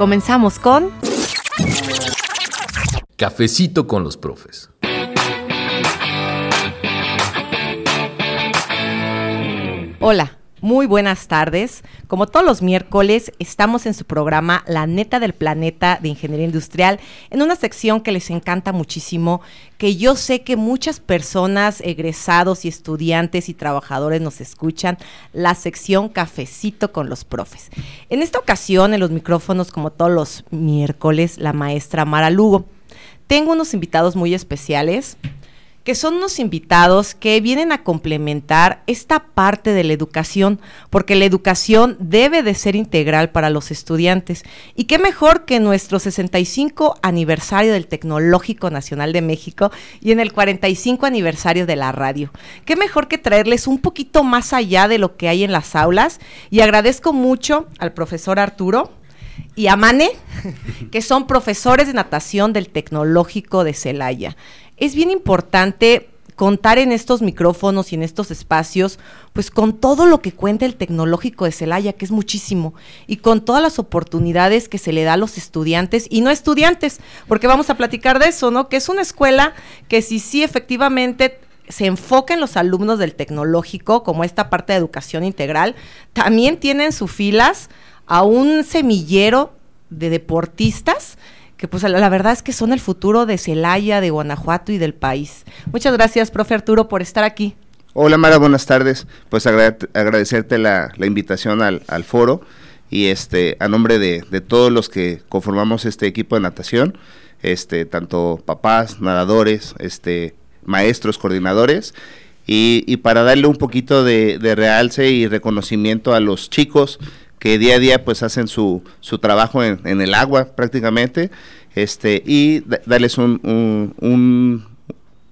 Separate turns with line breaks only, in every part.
Comenzamos con
Cafecito con los profes.
Hola, muy buenas tardes. Como todos los miércoles, estamos en su programa La Neta del Planeta de Ingeniería Industrial, en una sección que les encanta muchísimo, que yo sé que muchas personas, egresados y estudiantes y trabajadores nos escuchan, la sección Cafecito con los profes. En esta ocasión, en los micrófonos, como todos los miércoles, la maestra Mara Lugo. Tengo unos invitados muy especiales que son unos invitados que vienen a complementar esta parte de la educación, porque la educación debe de ser integral para los estudiantes. Y qué mejor que nuestro 65 aniversario del Tecnológico Nacional de México y en el 45 aniversario de la radio. Qué mejor que traerles un poquito más allá de lo que hay en las aulas. Y agradezco mucho al profesor Arturo y a Mane, que son profesores de natación del Tecnológico de Celaya es bien importante contar en estos micrófonos y en estos espacios, pues con todo lo que cuenta el tecnológico de Celaya, que es muchísimo, y con todas las oportunidades que se le da a los estudiantes y no estudiantes, porque vamos a platicar de eso, ¿no? Que es una escuela que sí, sí, efectivamente se enfoca en los alumnos del tecnológico, como esta parte de educación integral, también tienen sus filas a un semillero de deportistas que pues la, verdad es que son el futuro de Celaya, de Guanajuato y del país. Muchas gracias, profe Arturo, por estar aquí.
Hola Mara, buenas tardes. Pues agradecerte la, invitación al, foro y este a nombre de, todos los que conformamos este equipo de natación, este tanto papás, nadadores, este maestros, coordinadores y, para darle un poquito de, realce y reconocimiento a los chicos que día a día pues hacen su, su trabajo en, el agua prácticamente este y darles un, un,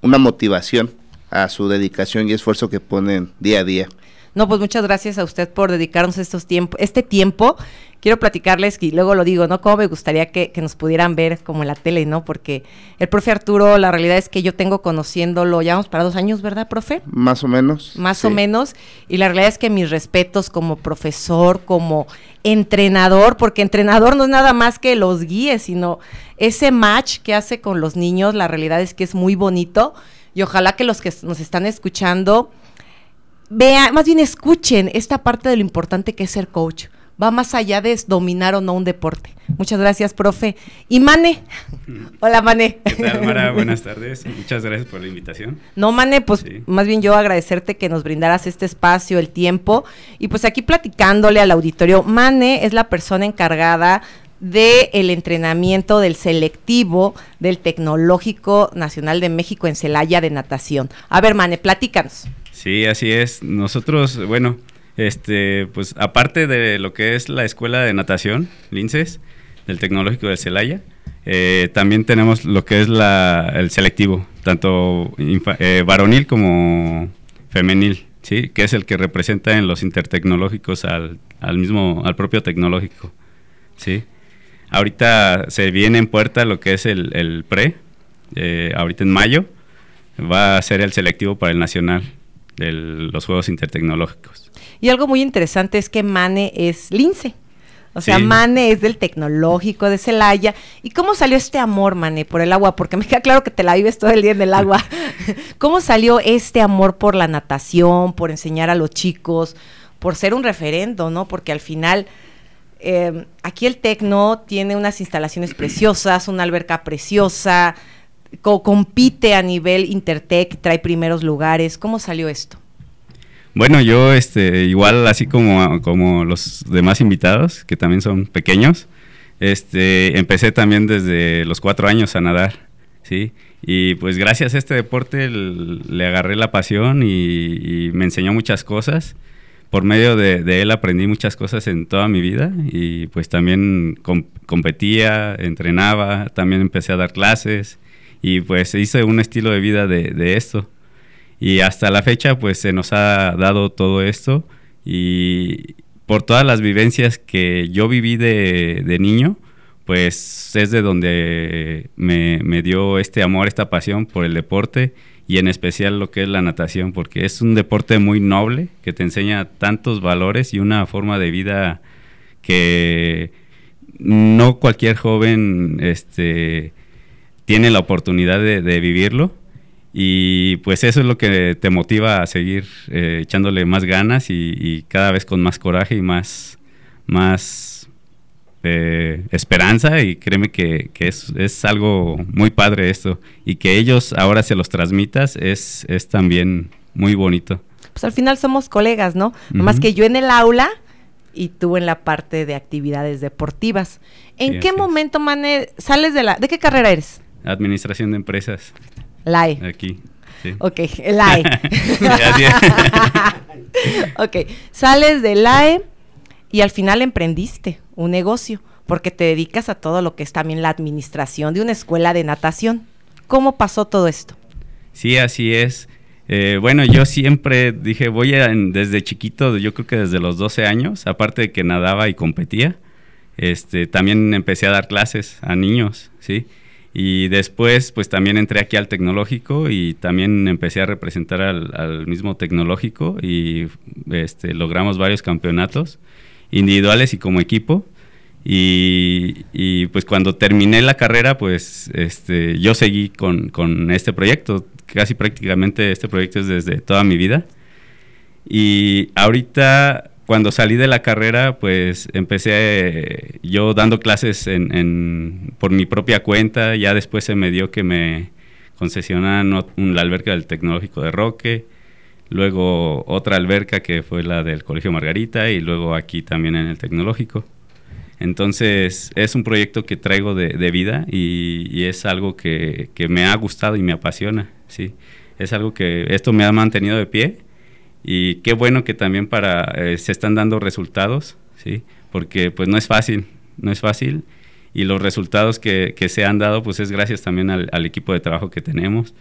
una motivación a su dedicación y esfuerzo que ponen día a día.
No, pues muchas gracias a usted por dedicarnos estos tiempo, este tiempo. Quiero platicarles, y luego lo digo, ¿no? Cómo me gustaría que, nos pudieran ver como en la tele, ¿no? Porque el profe Arturo, la realidad es que yo tengo conociéndolo, ya vamos para dos años, ¿verdad, profe?
Más o menos.
Más o menos. Y la realidad es que mis respetos como profesor, como entrenador, porque entrenador no es nada más que los guíes, sino ese match que hace con los niños, la realidad es que es muy bonito. Y ojalá que los que nos están escuchando vean, más bien escuchen esta parte de lo importante que es ser coach. Va más allá de dominar o no un deporte. Muchas gracias, profe. Y Mane. Hola, Mane.
¿Qué tal, Mara? Buenas tardes. Muchas gracias por la invitación.
No, Mane, pues más bien yo agradecerte que nos brindaras este espacio, el tiempo. Y pues aquí platicándole al auditorio, Mane es la persona encargada del el entrenamiento del selectivo del Tecnológico Nacional de México en Celaya de natación. A ver, Mane, platícanos.
Sí, así es. Nosotros, bueno, este, pues aparte de lo que es la escuela de natación, Linces, del Tecnológico de Celaya, eh, también tenemos lo que es la, el selectivo, tanto eh, varonil como femenil, ¿sí? que es el que representa en los intertecnológicos al, al mismo, al propio tecnológico. ¿sí? Ahorita se viene en puerta lo que es el, el pre, eh, ahorita en mayo, va a ser el selectivo para el nacional de los juegos intertecnológicos.
Y algo muy interesante es que Mane es lince. O sea, Mane es del tecnológico de Celaya. ¿Y cómo salió este amor, Mane, por el agua? Porque me queda claro que te la vives todo el día en el agua. ¿Cómo salió este amor por la natación, por enseñar a los chicos, por ser un referendo, ¿no? Porque al final, eh, aquí el Tecno tiene unas instalaciones preciosas, una alberca preciosa, compite a nivel Intertech, trae primeros lugares. ¿Cómo salió esto?
Bueno, yo este igual así como, como los demás invitados, que también son pequeños, este empecé también desde los cuatro años a nadar, ¿sí? Y pues gracias a este deporte le agarré la pasión y, me enseñó muchas cosas. Por medio de, él aprendí muchas cosas en toda mi vida y pues también competía, entrenaba, también empecé a dar clases y pues hice un estilo de vida de, esto. Y hasta la fecha pues se nos ha dado todo esto y por todas las vivencias que yo viví de, niño, pues es de donde me, me, dio este amor, esta pasión por el deporte y en especial lo que es la natación, porque es un deporte muy noble que te enseña tantos valores y una forma de vida que no cualquier joven este, tiene la oportunidad de, vivirlo. Y pues eso es lo que te motiva a seguir eh, echándole más ganas y, y, cada vez con más coraje y más, más eh, esperanza y créeme que, es, algo muy padre esto y que ellos ahora se los transmitas es, es también muy bonito.
Pues al final somos colegas, ¿no? Más que yo en el aula y tú en la parte de actividades deportivas. ¿En qué momento, Mane, sales de la... ¿De qué carrera eres?
Administración de empresas.
LAE.
Aquí. Sí.
Ok, el AE. ok, sales del AE y al final emprendiste un negocio, porque te dedicas a todo lo que es también la administración de una escuela de natación. ¿Cómo pasó todo esto?
Sí, así es. Eh, bueno, yo siempre dije, voy a, desde chiquito, yo creo que desde los 12 años, aparte de que nadaba y competía, este, también empecé a dar clases a niños, ¿sí? Y después, pues también entré aquí al tecnológico y también empecé a representar al, al mismo tecnológico y este, logramos varios campeonatos individuales y como equipo. Y, pues cuando terminé la carrera, pues este, yo seguí con, con, este proyecto. Casi prácticamente este proyecto es desde toda mi vida. Y ahorita, cuando salí de la carrera, pues empecé eh, yo dando clases en, por mi propia cuenta. Ya después se me dio que me concesionaran la alberca del Tecnológico de Roque luego otra alberca que fue la del Colegio Margarita y luego aquí también en el Tecnológico. Entonces es un proyecto que traigo de, vida y, es algo que, me ha gustado y me apasiona, sí. Es algo que esto me ha mantenido de pie y qué bueno que también para eh, se están dando resultados, sí, porque pues no es fácil, no es fácil y los resultados que, se han dado pues es gracias también al equipo de trabajo que tenemos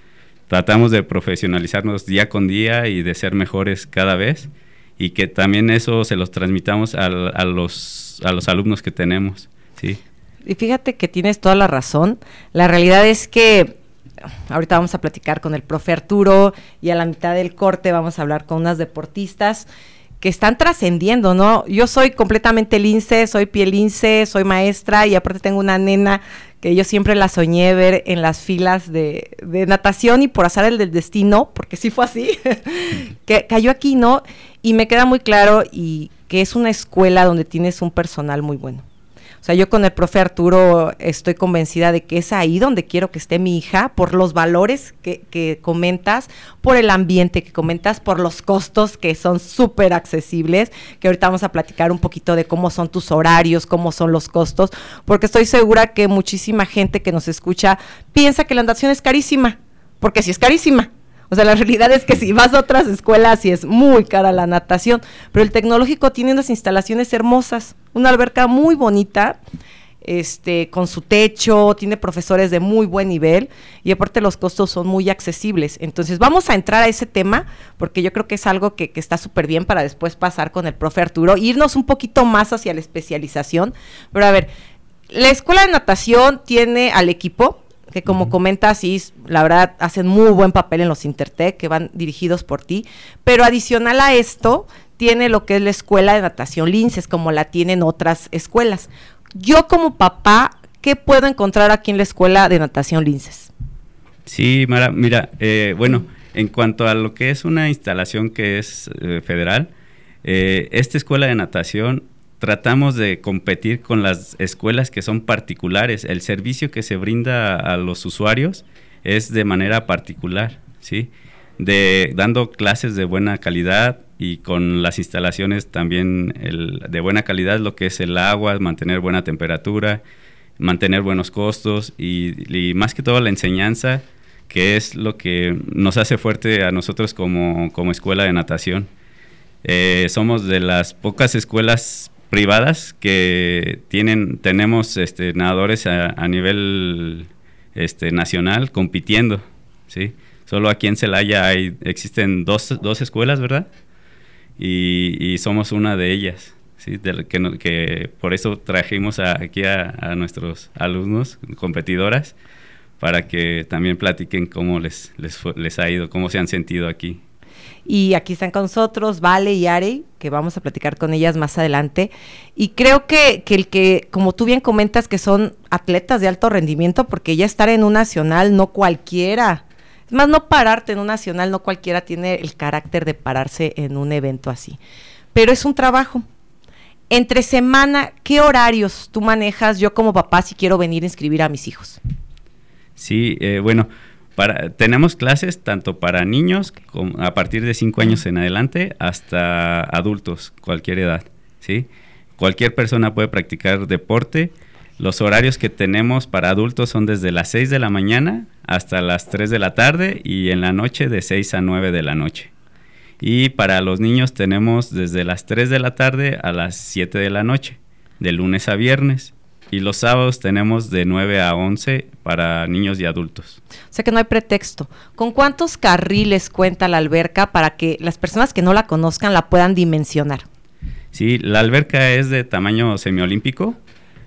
tratamos de profesionalizarnos día con día y de ser mejores cada vez y que también eso se los transmitamos a, los, a los alumnos que tenemos. ¿sí?
Y fíjate que tienes toda la razón. La realidad es que ahorita vamos a platicar con el profe Arturo y a la mitad del corte vamos a hablar con unas deportistas que están trascendiendo, ¿no? Yo soy completamente lince, soy pielince, soy maestra y aparte tengo una nena que yo siempre la soñé ver en las filas de, natación y por azar el del destino, porque sí fue así, que cayó aquí, ¿no? Y me queda muy claro y que es una escuela donde tienes un personal muy bueno. Sea, yo con el profe Arturo estoy convencida de que es ahí donde quiero que esté mi hija, por los valores que, que comentas, por el ambiente que comentas, por los costos que son súper accesibles, que ahorita vamos a platicar un poquito de cómo son tus horarios, cómo son los costos, porque estoy segura que muchísima gente que nos escucha piensa que la natación es carísima, porque sí es carísima. O sea, la realidad es que si vas a otras escuelas y es muy cara la natación, pero el tecnológico tiene unas instalaciones hermosas, una alberca muy bonita, este, con su techo, tiene profesores de muy buen nivel y aparte los costos son muy accesibles. Entonces vamos a entrar a ese tema porque yo creo que es algo que, que está súper bien para después pasar con el profe Arturo, irnos un poquito más hacia la especialización. Pero a ver, la escuela de natación tiene al equipo, que como comentas, sí, la verdad hacen muy buen papel en los Intertec, que van dirigidos por ti, pero adicional a esto, tiene lo que es la escuela de natación Linces, como la tienen otras escuelas. Yo como papá, ¿qué puedo encontrar aquí en la escuela de natación Linces?
Sí, Mara, mira, eh, bueno, en cuanto a lo que es una instalación que es eh, federal, eh, esta escuela de natación tratamos de competir con las escuelas que son particulares. El servicio que se brinda a los usuarios es de manera particular, ¿sí? De, dando clases de buena calidad y con las instalaciones también de buena calidad, lo que es el agua, mantener buena temperatura, mantener buenos costos y, más que todo la enseñanza que es lo que nos hace fuerte a nosotros como, escuela de natación. Eh, somos de las pocas escuelas privadas que tienen, tenemos este, nadadores a, nivel este, nacional compitiendo, ¿sí? Solo aquí en Celaya hay, existen dos, dos escuelas, ¿verdad? Y, somos una de ellas, ¿sí? que, que, por eso trajimos aquí a, nuestros alumnos, competidoras, para que también platiquen cómo les, les, les ha ido, cómo se han sentido aquí.
Y aquí están con nosotros Vale y Ari, que vamos a platicar con ellas más adelante. Y creo que, que, el que, como tú bien comentas, que son atletas de alto rendimiento, porque ya estar en un nacional no cualquiera es más, no pararte en un nacional, no cualquiera tiene el carácter de pararse en un evento así. Pero es un trabajo. Entre semana, ¿qué horarios tú manejas yo como papá si quiero venir a inscribir a mis hijos?
Sí, eh, bueno, tenemos clases tanto para niños a partir de 5 años en adelante hasta adultos, cualquier edad, ¿sí? Cualquier persona puede practicar deporte. Los horarios que tenemos para adultos son desde las 6 de la mañana hasta las 3 de la tarde y en la noche de 6 a 9 de la noche. Y para los niños tenemos desde las 3 de la tarde a las 7 de la noche, de lunes a viernes. Y los sábados tenemos de 9 a 11 para niños y adultos.
O sea que no hay pretexto. ¿Con cuántos carriles cuenta la alberca para que las personas que no la conozcan la puedan dimensionar?
Sí, la alberca es de tamaño semiolímpico,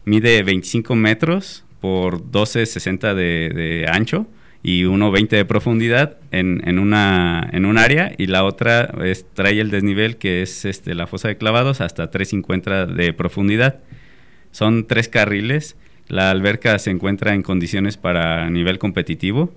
mide 25 metros por 12.60 de, de ancho y 1.20 de profundidad en, en, una, en un área y la otra es, trae el desnivel que es este, la fosa de clavados hasta 3.50 de profundidad. Son tres carriles, la alberca se encuentra en condiciones para nivel competitivo.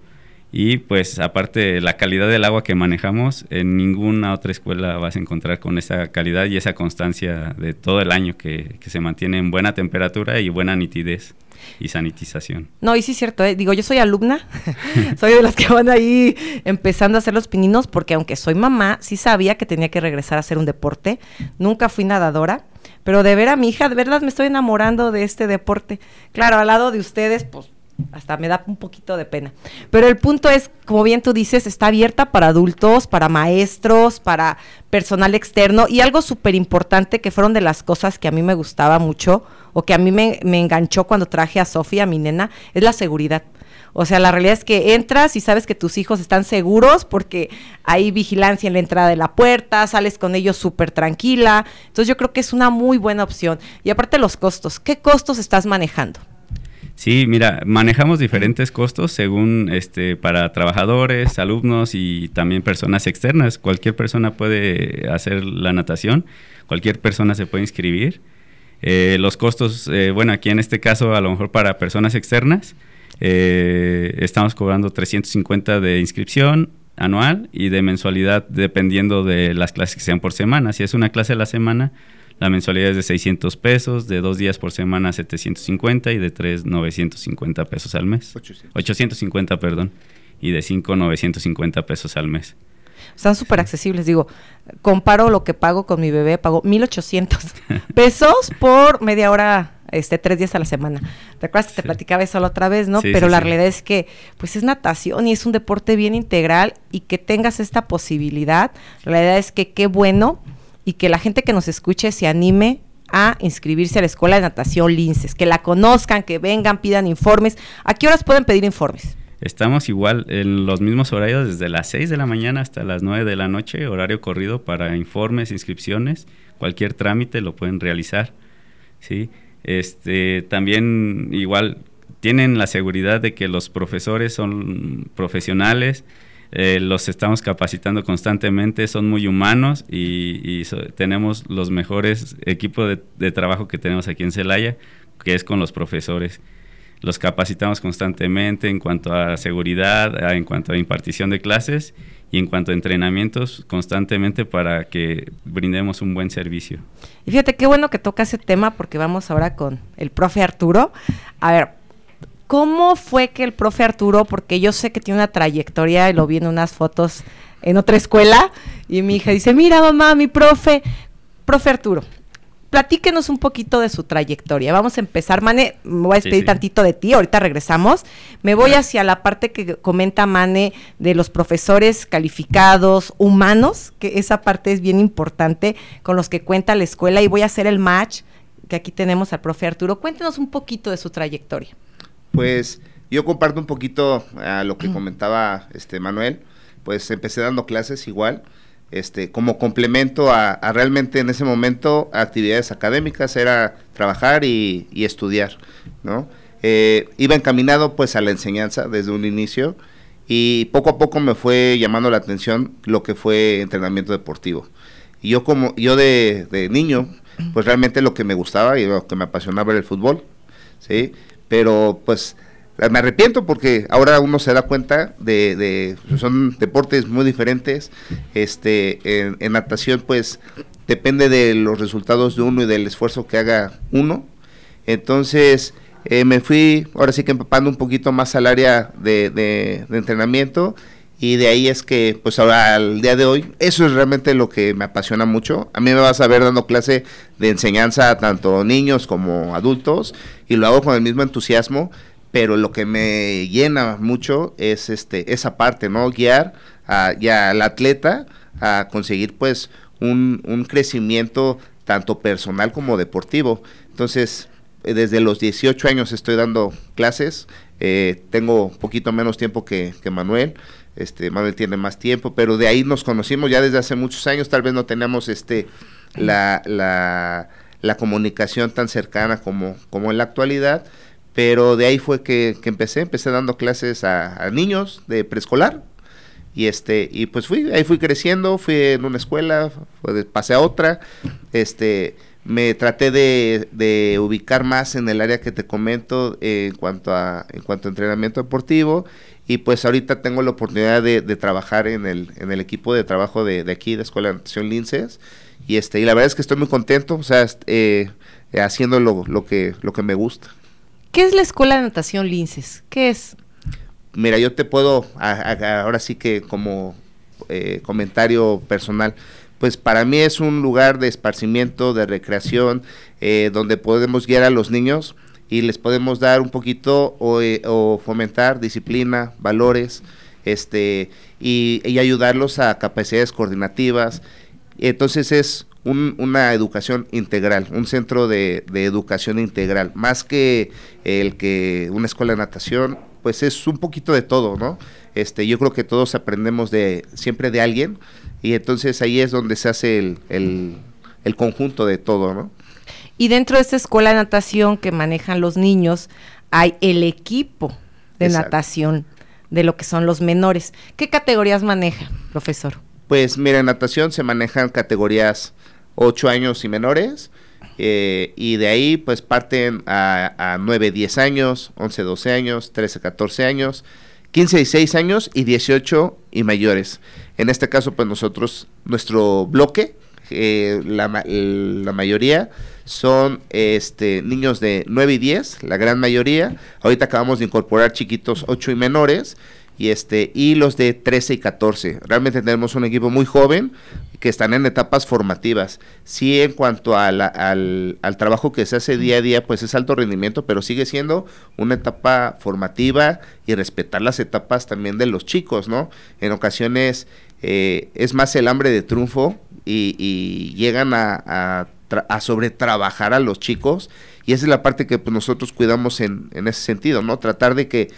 Y pues aparte la calidad del agua que manejamos, en ninguna otra escuela vas a encontrar con esa calidad y esa constancia de todo el año que, que se mantiene en buena temperatura y buena nitidez y sanitización.
No, y sí es cierto, ¿eh? digo, yo soy alumna, soy de las que van ahí empezando a hacer los pininos, porque aunque soy mamá, sí sabía que tenía que regresar a hacer un deporte, nunca fui nadadora, pero de ver a mi hija, de verdad me estoy enamorando de este deporte. Claro, al lado de ustedes, pues hasta me da un poquito de pena. Pero el punto es, como bien tú dices, está abierta para adultos, para maestros, para personal externo y algo súper importante que fueron de las cosas que a mí me gustaba mucho o que a mí me, enganchó cuando traje a Sofía, mi nena, es la seguridad. O sea, la realidad es que entras y sabes que tus hijos están seguros porque hay vigilancia en la entrada de la puerta, sales con ellos súper tranquila. Entonces yo creo que es una muy buena opción. Y aparte los costos, ¿qué costos estás manejando?
Sí, mira, manejamos diferentes costos según este para trabajadores, alumnos y también personas externas. Cualquier persona puede hacer la natación, cualquier persona se puede inscribir. Eh, los costos, eh, bueno, aquí en este caso a lo mejor para personas externas, eh, estamos cobrando 350 de inscripción anual y de mensualidad dependiendo de las clases que sean por semana. Si es una clase a la semana, la mensualidad es de 600 pesos, de dos días por semana 750 y de tres 950 pesos al mes. 850, perdón. Y de cinco 950 pesos al mes.
Están súper accesibles. Digo, comparo lo que pago con mi bebé, pago 1800 pesos por media hora, este, tres días a la semana. ¿Te acuerdas que te platicaba eso la otra vez, no? Pero la realidad es que, pues es natación y es un deporte bien integral y que tengas esta posibilidad. La realidad es que qué bueno y que la gente que nos escuche se anime a inscribirse a la Escuela de Natación Linces, que la conozcan, que vengan, pidan informes. ¿A qué horas pueden pedir informes?
Estamos igual en los mismos horarios desde las 6 de la mañana hasta las 9 de la noche, horario corrido para informes, inscripciones, cualquier trámite lo pueden realizar. ¿sí? Este, también igual tienen la seguridad de que los profesores son profesionales, eh, los estamos capacitando constantemente, son muy humanos y, tenemos los mejores equipos de, trabajo que tenemos aquí en Celaya, que es con los profesores. Los capacitamos constantemente en cuanto a seguridad, en cuanto a impartición de clases y en cuanto a entrenamientos constantemente para que brindemos un buen servicio.
Y fíjate qué bueno que toca ese tema porque vamos ahora con el profe Arturo. A ver, ¿Cómo fue que el profe Arturo, porque yo sé que tiene una trayectoria y lo vi en unas fotos en otra escuela, y mi hija dice, mira mamá, mi profe, profe Arturo, platíquenos un poquito de su trayectoria. Vamos a empezar, Mane, me voy a despedir tantito de ti, ahorita regresamos. Me voy hacia la parte que comenta Mane de los profesores calificados, humanos, que esa parte es bien importante con los que cuenta la escuela y voy a hacer el match que aquí tenemos al profe Arturo. Cuéntenos un poquito de su trayectoria.
Pues yo comparto un poquito a lo que comentaba este Manuel, pues empecé dando clases igual, este, como complemento a, realmente en ese momento actividades académicas, era trabajar y, estudiar, ¿no? Eh, iba encaminado pues a la enseñanza desde un inicio y poco a poco me fue llamando la atención lo que fue entrenamiento deportivo. Y yo como, yo de, de niño, pues realmente lo que me gustaba y lo que me apasionaba era el fútbol, ¿sí? Pero pues me arrepiento porque ahora uno se da cuenta de, de son deportes muy diferentes. Este, en, natación, pues depende de los resultados de uno y del esfuerzo que haga uno. Entonces, eh, me fui ahora sí que empapando un poquito más al área de, de, entrenamiento y de ahí es que, pues ahora al día de hoy, eso es realmente lo que me apasiona mucho. A mí me vas a ver dando clase de enseñanza a tanto niños como adultos y lo hago con el mismo entusiasmo pero lo que me llena mucho es este esa parte, ¿no? Guiar a, ya al atleta a conseguir pues un, un crecimiento tanto personal como deportivo. Entonces, desde los 18 años estoy dando clases, eh, tengo un poquito menos tiempo que, que, Manuel, este Manuel tiene más tiempo, pero de ahí nos conocimos ya desde hace muchos años, tal vez no teníamos este la, la, la comunicación tan cercana como, como en la actualidad, pero de ahí fue que, empecé, empecé dando clases a, niños de preescolar y este y pues fui ahí fui creciendo fui en una escuela pasé a otra este me traté de, ubicar más en el área que te comento en cuanto a en cuanto entrenamiento deportivo y pues ahorita tengo la oportunidad de, trabajar en el, en el equipo de trabajo de, aquí de Escuela de Natación Linces y este y la verdad es que estoy muy contento o sea eh, haciendo lo, lo que lo que me gusta
¿Qué es la Escuela de Natación Linces? ¿Qué es?
Mira, yo te puedo, ahora sí que como eh, comentario personal, pues para mí es un lugar de esparcimiento, de recreación, eh, donde podemos guiar a los niños y les podemos dar un poquito o, eh, fomentar disciplina, valores, este, y, y, ayudarlos a capacidades coordinativas. Entonces es una educación integral, un centro de, educación integral, más que el que una escuela de natación, pues es un poquito de todo, ¿no? Este, yo creo que todos aprendemos de siempre de alguien y entonces ahí es donde se hace el, el, conjunto de todo, ¿no?
Y dentro de esta escuela de natación que manejan los niños, hay el equipo de natación de lo que son los menores. ¿Qué categorías maneja, profesor?
Pues mira, en natación se manejan categorías 8 años y menores. Eh, y de ahí pues parten a, a 9, 10 años, 11, 12 años, 13, 14 años, 15, 16 años y 18 y mayores. En este caso pues nosotros, nuestro bloque, eh, la, la, mayoría son este, niños de 9 y 10, la gran mayoría. Ahorita acabamos de incorporar chiquitos 8 y menores y este y los de 13 y 14. Realmente tenemos un equipo muy joven que están en etapas formativas. Sí, en cuanto al, al, trabajo que se hace día a día, pues es alto rendimiento, pero sigue siendo una etapa formativa y respetar las etapas también de los chicos, ¿no? En ocasiones eh, es más el hambre de triunfo y, llegan a, a, a sobretrabajar a los chicos y esa es la parte que pues, nosotros cuidamos en, en ese sentido, ¿no? Tratar de que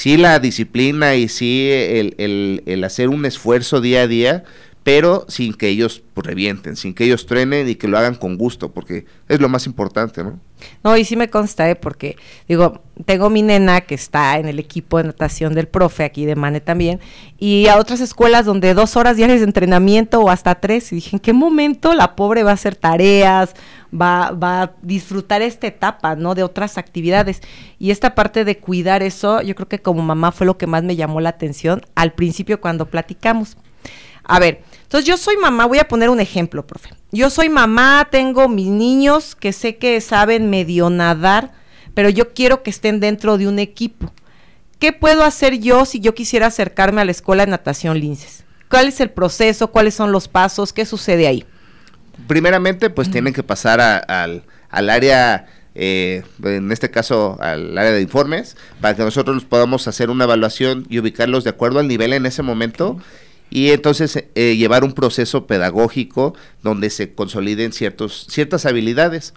sí la disciplina y sí el, el, hacer un esfuerzo día a día, pero sin que ellos pues, revienten, sin que ellos truenen y que lo hagan con gusto, porque es lo más importante, ¿no?
No, y sí me consta, ¿eh? porque digo, tengo mi nena que está en el equipo de natación del profe, aquí de Mane también, y a otras escuelas donde dos horas diarias de entrenamiento o hasta tres, y dije, ¿en qué momento la pobre va a hacer tareas, va, va a disfrutar esta etapa, ¿no? De otras actividades. Y esta parte de cuidar eso, yo creo que como mamá fue lo que más me llamó la atención al principio cuando platicamos. A ver, entonces yo soy mamá, voy a poner un ejemplo, profe. Yo soy mamá, tengo mis niños que sé que saben medio nadar, pero yo quiero que estén dentro de un equipo. ¿Qué puedo hacer yo si yo quisiera acercarme a la escuela de natación Linces? ¿Cuál es el proceso? ¿Cuáles son los pasos? ¿Qué sucede ahí?
primeramente, pues tienen que pasar al, al área eh, en este caso al área de informes, para que nosotros podamos hacer una evaluación y ubicarlos de acuerdo al nivel en ese momento y entonces eh, llevar un proceso pedagógico donde se consoliden ciertos, ciertas habilidades.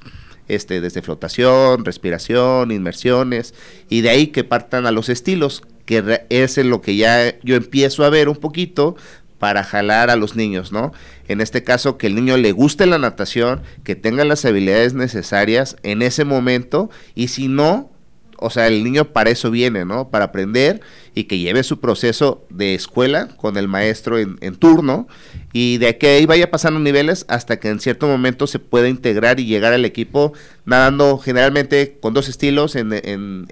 Este, desde flotación, respiración, inmersiones, y de ahí que partan a los estilos, que es en lo que ya yo empiezo a ver un poquito para jalar a los niños, ¿no? En este caso, que el niño le guste la natación, que tenga las habilidades necesarias en ese momento, y si no, o sea, el niño para eso viene, ¿no? Para aprender y que lleve su proceso de escuela con el maestro en, turno y de que ahí vaya pasando niveles hasta que en cierto momento se pueda integrar y llegar al equipo nadando generalmente con dos estilos en,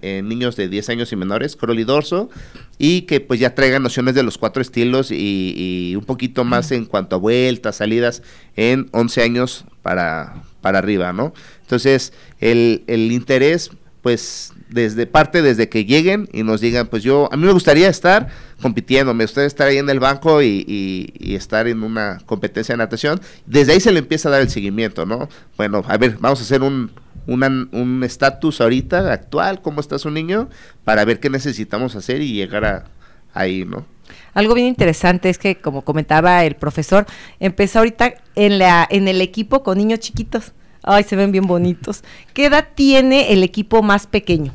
niños de 10 años y menores, crawl y dorso, y que pues ya traigan nociones de los cuatro estilos y, un poquito más en cuanto a vueltas, salidas en 11 años para, para arriba, ¿no? Entonces, el, el interés pues desde parte desde que lleguen y nos digan, pues yo, a mí me gustaría estar compitiendo, me gustaría estar ahí en el banco y, estar en una competencia de natación, desde ahí se le empieza a dar el seguimiento, ¿no? Bueno, a ver, vamos a hacer un un estatus ahorita actual, cómo está su niño, para ver qué necesitamos hacer y llegar a ahí, ¿no?
Algo bien interesante es que, como comentaba el profesor, empezó ahorita en, la, en el equipo con niños chiquitos. Ay, se ven bien bonitos. ¿Qué edad tiene el equipo más pequeño?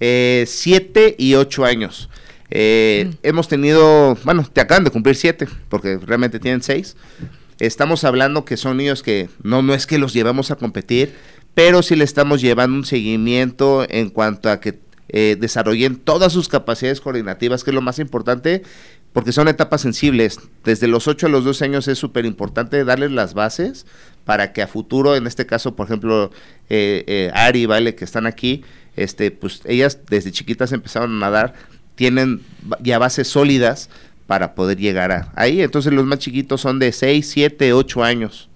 Eh, siete y ocho años. Eh, mm. Hemos tenido, bueno, te acaban de cumplir siete, porque realmente tienen seis. Estamos hablando que son niños que no, no es que los llevamos a competir, pero sí le estamos llevando un seguimiento en cuanto a que eh, desarrollen todas sus capacidades coordinativas, que es lo más importante, porque son etapas sensibles. Desde los 8 a los 12 años es súper importante darles las bases para que a futuro, en este caso, por ejemplo, eh, eh, Ari, Vale, que están aquí, este, pues ellas desde chiquitas empezaron a nadar, tienen ya bases sólidas para poder llegar a ahí. Entonces los más chiquitos son de 6, 7, 8 años.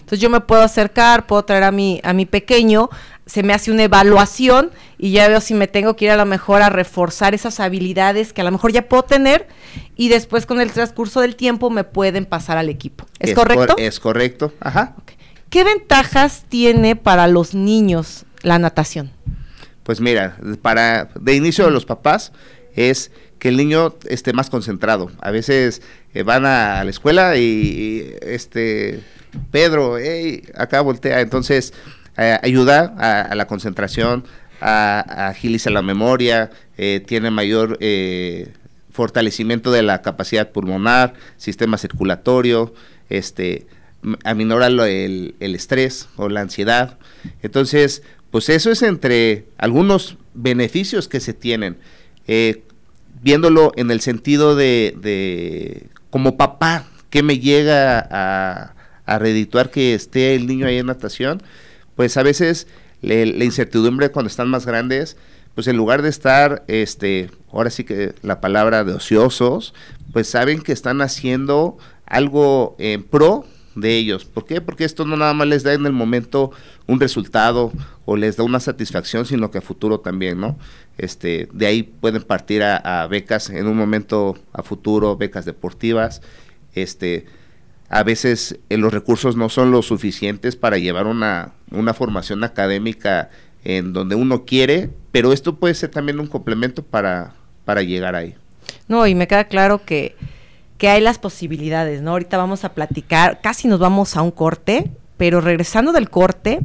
Entonces yo me puedo acercar, puedo traer a mi, a mi pequeño, se me hace una evaluación y ya veo si me tengo que ir a lo mejor a reforzar esas habilidades que a lo mejor ya puedo tener y después con el transcurso del tiempo me pueden pasar al equipo. ¿Es, correcto?
es correcto, ajá.
¿Qué ventajas tiene para los niños la natación?
Pues mira, para de inicio de los papás es que el niño esté más concentrado. A veces eh, van a, la escuela y, este Pedro, hey, acá voltea. Entonces, eh, ayuda a, la concentración, a, agilizar la memoria, eh, tiene mayor fortalecimiento de la capacidad pulmonar, sistema circulatorio, este, aminora el, estrés o la ansiedad. Entonces, pues eso es entre algunos beneficios que se tienen. Eh, viéndolo en el sentido de, como papá, que me llega a, a que esté el niño ahí en natación, pues a veces la incertidumbre cuando están más grandes, pues en lugar de estar, este, ahora sí que la palabra de ociosos, pues saben que están haciendo algo en pro de ellos. ¿Por qué? Porque esto no nada más les da en el momento un resultado o les da una satisfacción, sino que a futuro también, ¿no? Este, de ahí pueden partir a, becas en un momento a futuro, becas deportivas. Este, a veces eh, los recursos no son lo suficientes para llevar una, una formación académica en donde uno quiere, pero esto puede ser también un complemento para, para llegar ahí.
No, y me queda claro que que hay las posibilidades, ¿no? Ahorita vamos a platicar, casi nos vamos a un corte, pero regresando del corte,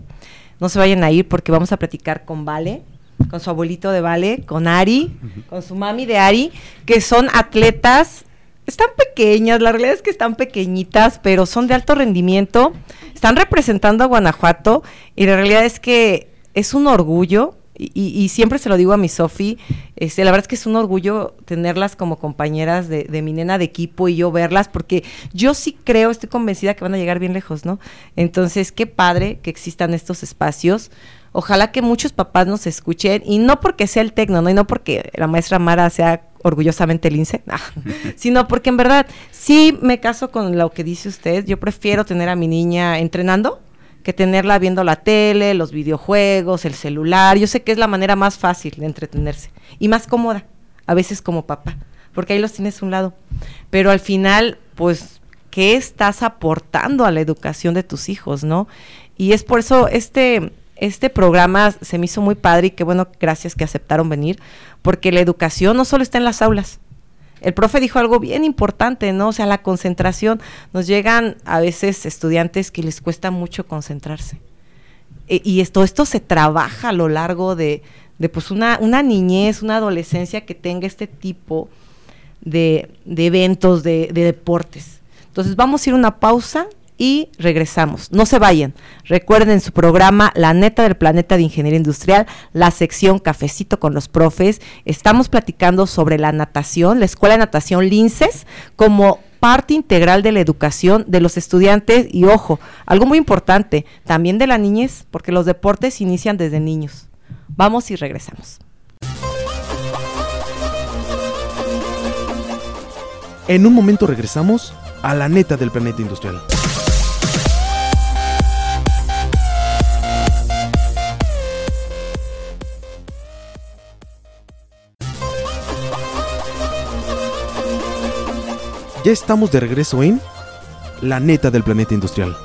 no se vayan a ir porque vamos a platicar con Vale, con su abuelito de Vale, con Ari, con su mami de Ari, que son atletas, están pequeñas, la realidad es que están pequeñitas, pero son de alto rendimiento, están representando a Guanajuato y la realidad es que es un orgullo y, siempre se lo digo a mi Sofi, este, la verdad es que es un orgullo tenerlas como compañeras de, mi nena de equipo y yo verlas, porque yo sí creo, estoy convencida que van a llegar bien lejos, ¿no? Entonces, qué padre que existan estos espacios. Ojalá que muchos papás nos escuchen, y no porque sea el tecno, ¿no? Y no porque la maestra Mara sea orgullosamente lince, sino porque en verdad sí me caso con lo que dice usted. Yo prefiero tener a mi niña entrenando que tenerla viendo la tele, los videojuegos, el celular. Yo sé que es la manera más fácil de entretenerse y más cómoda, a veces como papá, porque ahí los tienes a un lado. Pero al final, pues qué estás aportando a la educación de tus hijos, ¿no? Y es por eso este, este programa se me hizo muy padre y qué bueno, gracias que aceptaron venir, porque la educación no solo está en las aulas. El profe dijo algo bien importante, ¿no? O sea, la concentración. Nos llegan a veces estudiantes que les cuesta mucho concentrarse. E, y esto, esto se trabaja a lo largo de, pues una, una niñez, una adolescencia que tenga este tipo de, de eventos, de, de deportes. Entonces vamos a ir a una pausa y regresamos. No se vayan. Recuerden su programa La Neta del Planeta de Ingeniería Industrial, la sección Cafecito con los Profes. Estamos platicando sobre la natación, la Escuela de Natación Linces, como parte integral de la educación de los estudiantes y ojo, algo muy importante, también de la niñez, porque los deportes inician desde niños. Vamos y regresamos.
En un momento regresamos a la neta del planeta industrial. Ya estamos de regreso en La neta del planeta industrial.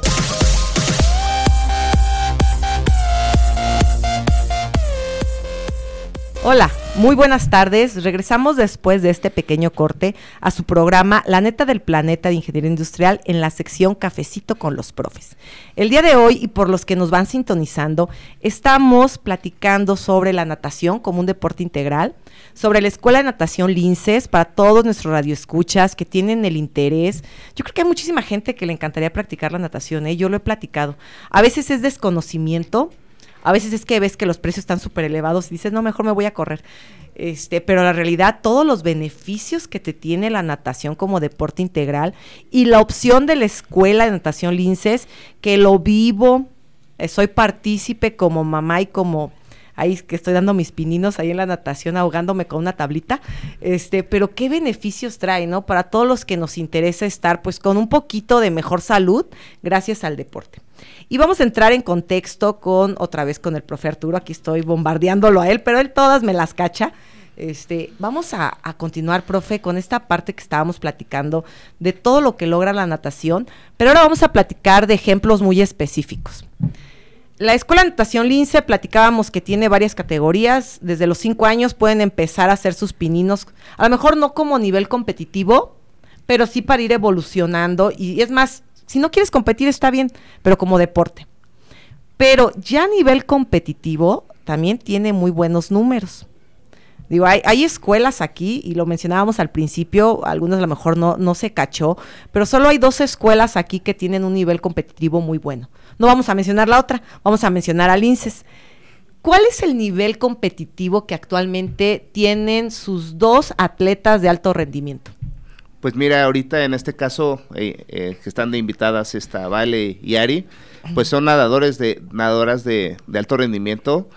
Hola, muy buenas tardes. Regresamos después de este pequeño corte a su programa La neta del planeta de ingeniería industrial en la sección Cafecito con los profes. El día de hoy y por los que nos van sintonizando, estamos platicando sobre la natación como un deporte integral, sobre la Escuela de Natación Linces para todos nuestros radioescuchas que tienen el interés. Yo creo que hay muchísima gente que le encantaría practicar la natación, ¿eh? yo lo he platicado. A veces es desconocimiento, a veces es que ves que los precios están súper elevados y dices, no, mejor me voy a correr. Este, pero la realidad, todos los beneficios que te tiene la natación como deporte integral y la opción de la escuela de natación Linces, que lo vivo, eh, soy partícipe como mamá y como ahí que estoy dando mis pininos ahí en la natación ahogándome con una tablita, este, pero qué beneficios trae, ¿no? Para todos los que nos interesa estar pues con un poquito de mejor salud gracias al deporte. Y vamos a entrar en contexto con, otra vez con el profe Arturo, aquí estoy bombardeándolo a él, pero él todas me las cacha. Este, vamos a, a, continuar, profe, con esta parte que estábamos platicando de todo lo que logra la natación, pero ahora vamos a platicar de ejemplos muy específicos. La Escuela de Natación Lince platicábamos que tiene varias categorías. Desde los cinco años pueden empezar a hacer sus pininos, a lo mejor no como nivel competitivo, pero sí para ir evolucionando. Y es más, si no quieres competir está bien, pero como deporte. Pero ya a nivel competitivo también tiene muy buenos números. Digo, hay, escuelas aquí, y lo mencionábamos al principio, algunas a lo mejor no, no se cachó, pero solo hay dos escuelas aquí que tienen un nivel competitivo muy bueno. No vamos a mencionar la otra, vamos a mencionar al INSES. ¿Cuál es el nivel competitivo que actualmente tienen sus dos atletas de alto rendimiento?
Pues mira, ahorita en este caso eh, eh, que están de invitadas esta Vale y Ari, pues son nadadores de nadadoras de, de alto rendimiento.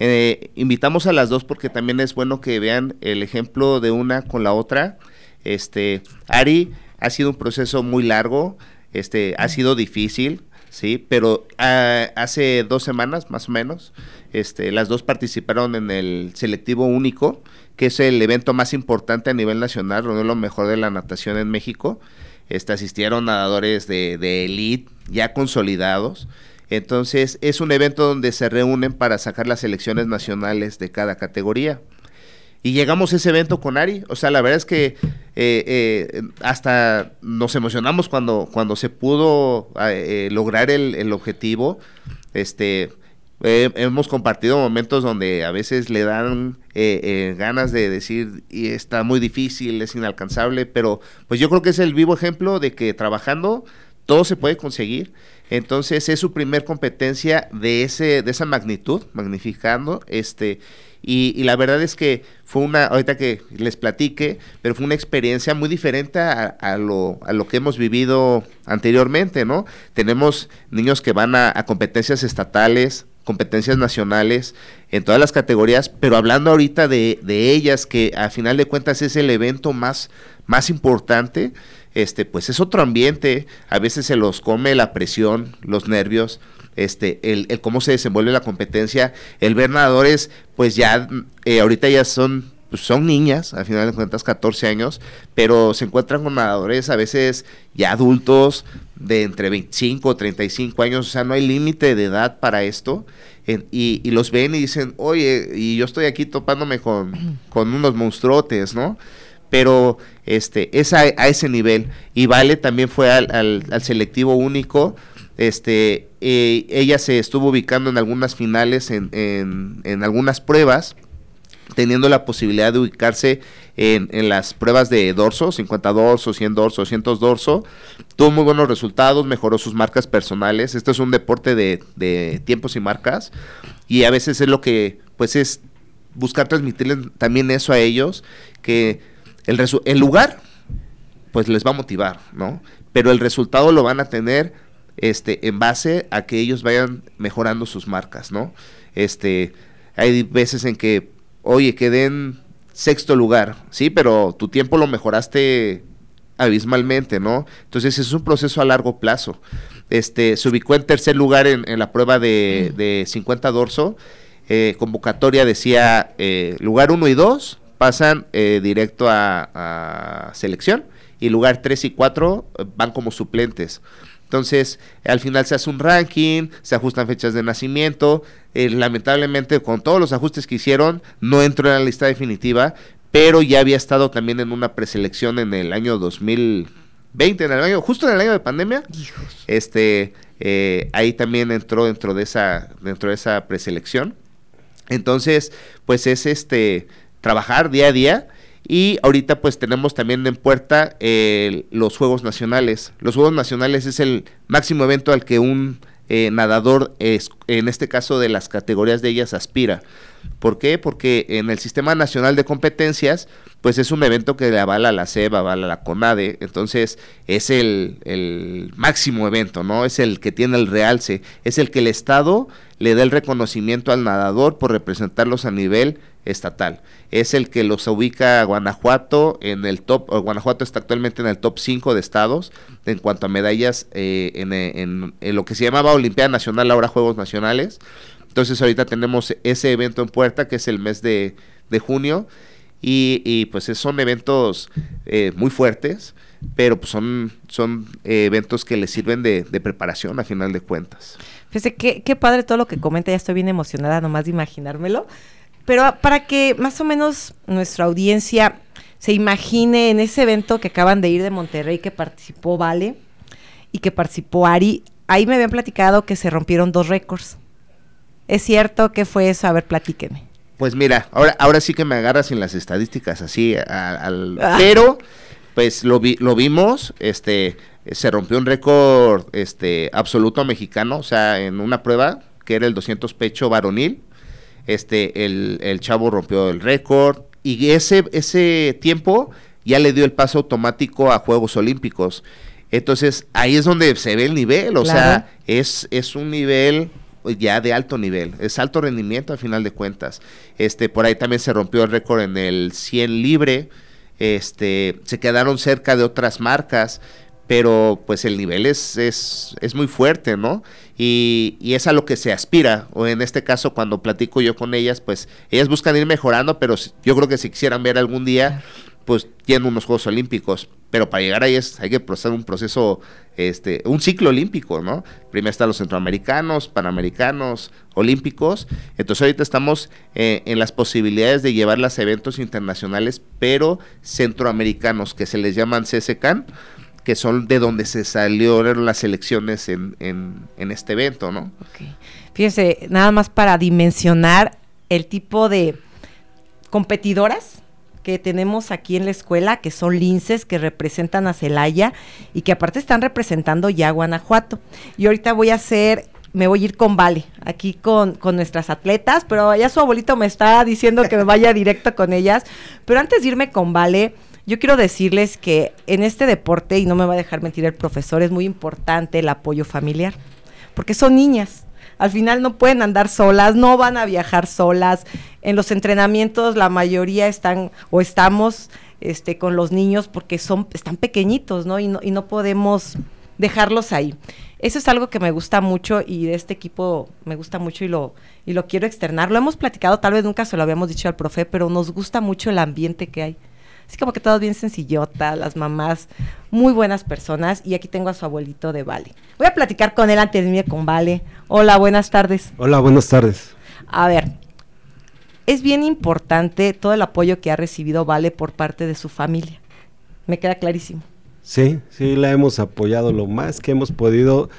Eh, invitamos a las dos porque también es bueno que vean el ejemplo de una con la otra. Este, Ari ha sido un proceso muy largo, este, ha sido difícil, sí, pero uh, hace dos semanas más o menos, este, las dos participaron en el selectivo único, que es el evento más importante a nivel nacional, de lo mejor de la natación en México. Este, asistieron nadadores de, de elite ya consolidados. Entonces es un evento donde se reúnen para sacar las selecciones nacionales de cada categoría. Y llegamos a ese evento con Ari. O sea, la verdad es que eh, eh, hasta nos emocionamos cuando, cuando se pudo eh, lograr el, el, objetivo. Este, hemos compartido momentos donde a veces le dan ganas de decir, y está muy difícil, es inalcanzable, pero pues yo creo que es el vivo ejemplo de que trabajando todo se puede conseguir. Entonces es su primer competencia de ese de esa magnitud, magnificando este y, y, la verdad es que fue una, ahorita que les platique, pero fue una experiencia muy diferente a, lo, a lo que hemos vivido anteriormente, ¿no? Tenemos niños que van a, a competencias estatales, competencias nacionales en todas las categorías, pero hablando ahorita de, de, ellas, que a final de cuentas es el evento más, más importante, este, pues es otro ambiente, a veces se los come la presión, los nervios, este, el, el cómo se desenvuelve la competencia, el ver nadadores, pues ya, eh, ahorita ya son pues, son niñas, al final de cuentas 14 años, pero se encuentran con nadadores a veces ya adultos de entre 25 o 35 años, o sea, no hay límite de edad para esto. y, y, los ven y dicen, oye, y yo estoy aquí topándome con, con unos monstruotes, ¿no? Pero este, es a, ese nivel. Y Vale también fue al, al, selectivo único. Este, eh, ella se estuvo ubicando en algunas finales, en, en, en algunas pruebas teniendo la posibilidad de ubicarse en, en, las pruebas de dorso, 50 dorso, 100 dorso, 200 dorso. Tuvo muy buenos resultados, mejoró sus marcas personales. Esto es un deporte de, de tiempos y marcas. Y a veces es lo que, pues es buscar transmitirles también eso a ellos, que el, el lugar, pues les va a motivar, ¿no? Pero el resultado lo van a tener este, en base a que ellos vayan mejorando sus marcas, ¿no? Este, hay veces en que oye, quedé en sexto lugar, sí, pero tu tiempo lo mejoraste abismalmente, ¿no? Entonces es un proceso a largo plazo. Este, se ubicó en tercer lugar en, la prueba de, de 50 dorso. Eh, convocatoria decía eh, lugar 1 y 2 pasan eh, directo a, a, selección y lugar 3 y 4 van como suplentes. Entonces, al final se hace un ranking, se ajustan fechas de nacimiento. Eh, lamentablemente, con todos los ajustes que hicieron, no entró en la lista definitiva, pero ya había estado también en una preselección en el año 2020, en el año, justo en el año de pandemia. Este, eh, ahí también entró dentro de esa, dentro de esa preselección. Entonces, pues es este trabajar día a día y ahorita pues tenemos también en puerta eh, los Juegos Nacionales. Los Juegos Nacionales es el máximo evento al que un eh, nadador, es, en este caso de las categorías de ellas, aspira. ¿Por qué? Porque en el Sistema Nacional de Competencias, pues es un evento que le avala la CEBA, avala la CONADE, entonces es el, el máximo evento, ¿no? Es el que tiene el realce, es el que el Estado le da el reconocimiento al nadador por representarlos a nivel estatal. Es el que los ubica Guanajuato en el top, Guanajuato está actualmente en el top 5 de estados en cuanto a medallas eh, en, lo que se llamaba Olimpiada Nacional, ahora Juegos Nacionales. Entonces ahorita tenemos ese evento en puerta que es el mes de, junio y, pues son eventos eh, muy fuertes pero pues son, son eh, eventos que le sirven de, preparación a final de cuentas.
Fíjese, qué, qué padre todo lo que comenta, ya estoy bien emocionada nomás de imaginármelo. Pero para que más o menos nuestra audiencia se imagine en ese evento que acaban de ir de Monterrey, que participó Vale y que participó Ari, ahí me habían platicado que se rompieron dos récords. ¿Es cierto? ¿Qué fue eso? A ver, platíqueme.
Pues mira, ahora, ahora sí que me agarras en las estadísticas así, al, ah. pero pues lo, vi, lo vimos, este, se rompió un récord este, absoluto mexicano, o sea, en una prueba que era el 200 pecho varonil, este, el, el chavo rompió el récord y ese, ese tiempo ya le dio el paso automático a Juegos Olímpicos. Entonces ahí es donde se ve el nivel, o sea, es, es un nivel ya de alto nivel, es alto rendimiento al final de cuentas. Este, por ahí también se rompió el récord en el 100 libre, este, se quedaron cerca de otras marcas, pero pues el nivel es, es, es muy fuerte, ¿no? Y, y, es a lo que se aspira, o en este caso cuando platico yo con ellas, pues ellas buscan ir mejorando, pero yo creo que si quisieran ver algún día, pues tienen unos Juegos Olímpicos, pero para llegar ahí es, hay que proceder un proceso, este, un ciclo olímpico, ¿no? Primero están los centroamericanos, panamericanos, olímpicos, entonces ahorita estamos eh, en las posibilidades de llevarlas a eventos internacionales, pero centroamericanos, que se les llaman CSCAN, que son de donde se salieron las elecciones en, en, este evento, ¿no?
Okay. Fíjense, nada más para dimensionar el tipo de competidoras que tenemos aquí en la escuela, que son linces, que representan a Celaya y que aparte están representando ya a Guanajuato. Y ahorita voy a hacer, me voy a ir con Vale, aquí con, con nuestras atletas, pero ya su abuelito me está diciendo que me vaya directo con ellas. Pero antes de irme con Vale, yo quiero decirles que en este deporte, y no me va a dejar mentir el profesor, es muy importante el apoyo familiar, porque son niñas. Al final no pueden andar solas, no van a viajar solas. En los entrenamientos la mayoría están o estamos este, con los niños porque son, están pequeñitos, ¿no? Y, ¿no? y no podemos dejarlos ahí. Eso es algo que me gusta mucho y de este equipo me gusta mucho y lo, y lo quiero externar. Lo hemos platicado, tal vez nunca se lo habíamos dicho al profe, pero nos gusta mucho el ambiente que hay. Así como que todos bien sencillotas, las mamás, muy buenas personas. Y aquí tengo a su abuelito de Vale. Voy a platicar con él antes de irme con Vale. Hola, buenas tardes.
Hola, buenas tardes.
A ver, es bien importante todo el apoyo que ha recibido Vale por parte de su familia. Me queda clarísimo.
Sí, sí, la hemos apoyado lo más que hemos podido,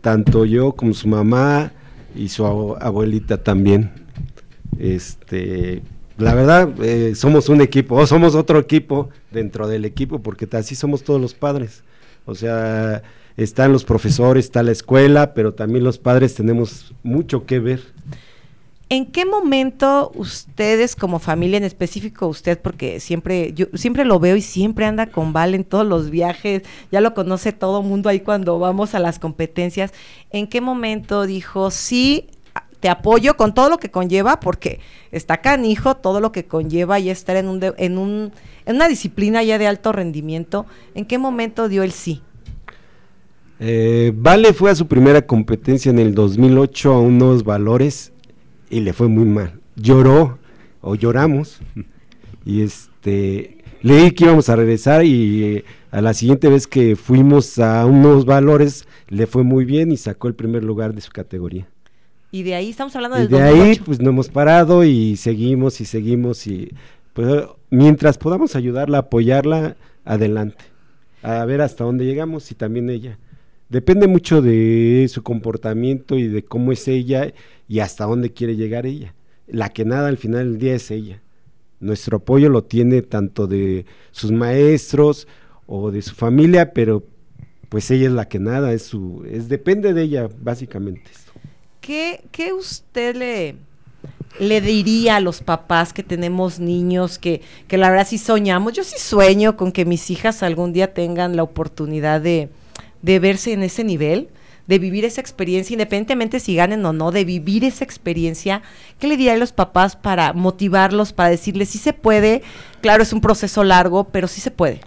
tanto yo como su mamá y su abuelita también. Este, la verdad, eh, somos un equipo, o somos otro equipo dentro del equipo, porque así somos todos los padres. O sea, están los profesores, está la escuela, pero también los padres tenemos mucho que ver.
¿En qué momento ustedes como familia, en específico usted, porque siempre, yo siempre lo veo y siempre anda con Val en todos los viajes, ya lo conoce todo mundo ahí cuando vamos a las competencias, ¿en qué momento dijo, sí, te apoyo con todo lo que conlleva, porque está canijo todo lo que conlleva y estar en, un en, un, en una disciplina ya de alto rendimiento, ¿en qué momento dio el sí?
Eh, vale fue a su primera competencia en el 2008 a unos valores y le fue muy mal. Lloró o lloramos y este leí que íbamos a regresar y eh, a la siguiente vez que fuimos a unos valores le fue muy bien y sacó el primer lugar de su categoría.
Y de ahí estamos hablando del
De ahí pues no hemos parado y seguimos y seguimos y pues mientras podamos ayudarla, apoyarla, adelante. A ver hasta dónde llegamos y también ella. Depende mucho de su comportamiento y de cómo es ella y hasta dónde quiere llegar ella. La que nada al final del día es ella. Nuestro apoyo lo tiene tanto de sus maestros o de su familia, pero pues ella es la que nada, es su, es depende de ella básicamente.
¿Qué, qué usted le, le diría a los papás que tenemos niños que, que la verdad sí soñamos? Yo sí sueño con que mis hijas algún día tengan la oportunidad de, de verse en ese nivel de vivir esa experiencia, independientemente si ganen o no, de vivir esa experiencia, ¿qué le diría a los papás para motivarlos, para decirles si se puede? Claro, es un proceso largo, pero sí se puede.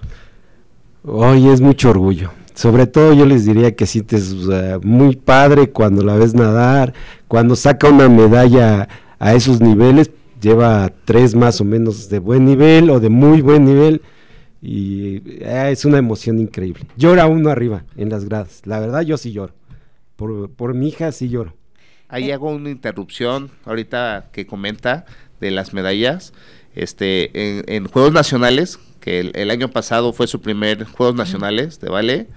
Hoy es mucho orgullo. Sobre todo yo les diría que sientes muy padre cuando la ves nadar, cuando saca una medalla a esos niveles, lleva tres más o menos de buen nivel o de muy buen nivel y eh, es una emoción increíble. Llora uno arriba en las gradas, la verdad yo sí lloro por, por mi hija sí lloro.
Ahí hago una interrupción ahorita que comenta de las medallas. Este, en, Juegos Nacionales, que el, año pasado fue su primer Juegos Nacionales de Vale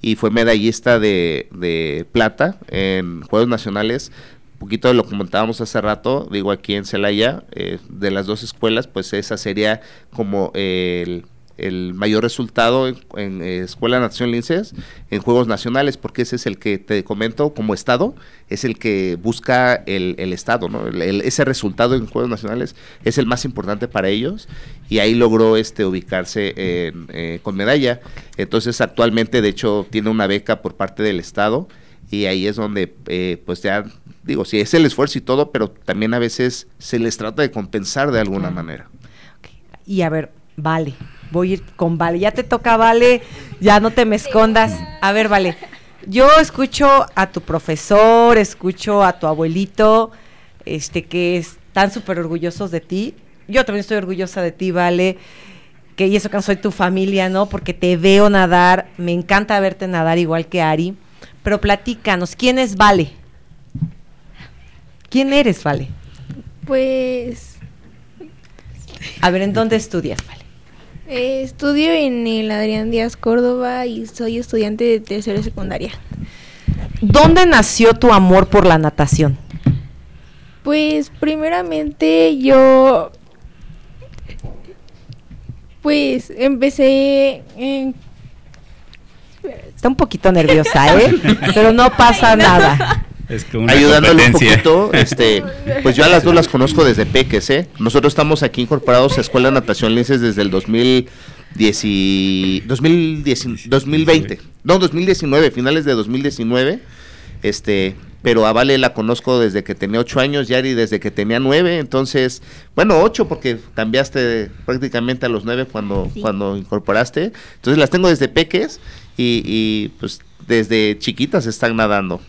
y fue medallista de, de plata en Juegos Nacionales. Un poquito de lo que comentábamos hace rato, digo aquí en Celaya, eh, de las dos escuelas, pues esa sería como el el mayor resultado en, eh, Escuela Nación Linces en Juegos Nacionales, porque ese es el que te comento como Estado, es el que busca el, Estado, ¿no? ese resultado en Juegos Nacionales es el más importante para ellos y ahí logró este ubicarse eh, con medalla. Entonces actualmente, de hecho, tiene una beca por parte del Estado y ahí es donde, eh, pues ya digo, sí, es el esfuerzo y todo, pero también a veces se les trata de compensar de alguna manera.
Y a ver, vale voy a ir con Vale. Ya te toca, Vale, ya no te me escondas. A ver, Vale, yo escucho a tu profesor, escucho a tu abuelito, este, que están súper orgullosos de ti. Yo también estoy orgullosa de ti, Vale. Que y eso que soy tu familia, ¿no? Porque te veo nadar, me encanta verte nadar igual que Ari. Pero platícanos, ¿quién es Vale? ¿Quién eres, Vale?
Pues...
A ver, ¿en dónde estudias, Vale?
Eh, estudio en el Adrián Díaz Córdoba y soy estudiante de tercera secundaria.
¿Dónde nació tu amor por la natación?
Pues primeramente yo pues empecé en...
Está un poquito nerviosa, ¿eh? Pero no pasa nada.
Es ayudándole un poquito, este, pues yo a las dos las conozco desde peques, ¿eh? Nosotros estamos aquí incorporados a Escuela de Natación Linces desde el 2010 y 2020, no, 2019, finales de 2019, este, pero a Vale la conozco desde que tenía ocho años, Yari desde que tenía nueve, entonces, bueno, ocho porque cambiaste prácticamente a los nueve cuando, cuando incorporaste, entonces las tengo desde peques y, y pues desde chiquitas están nadando.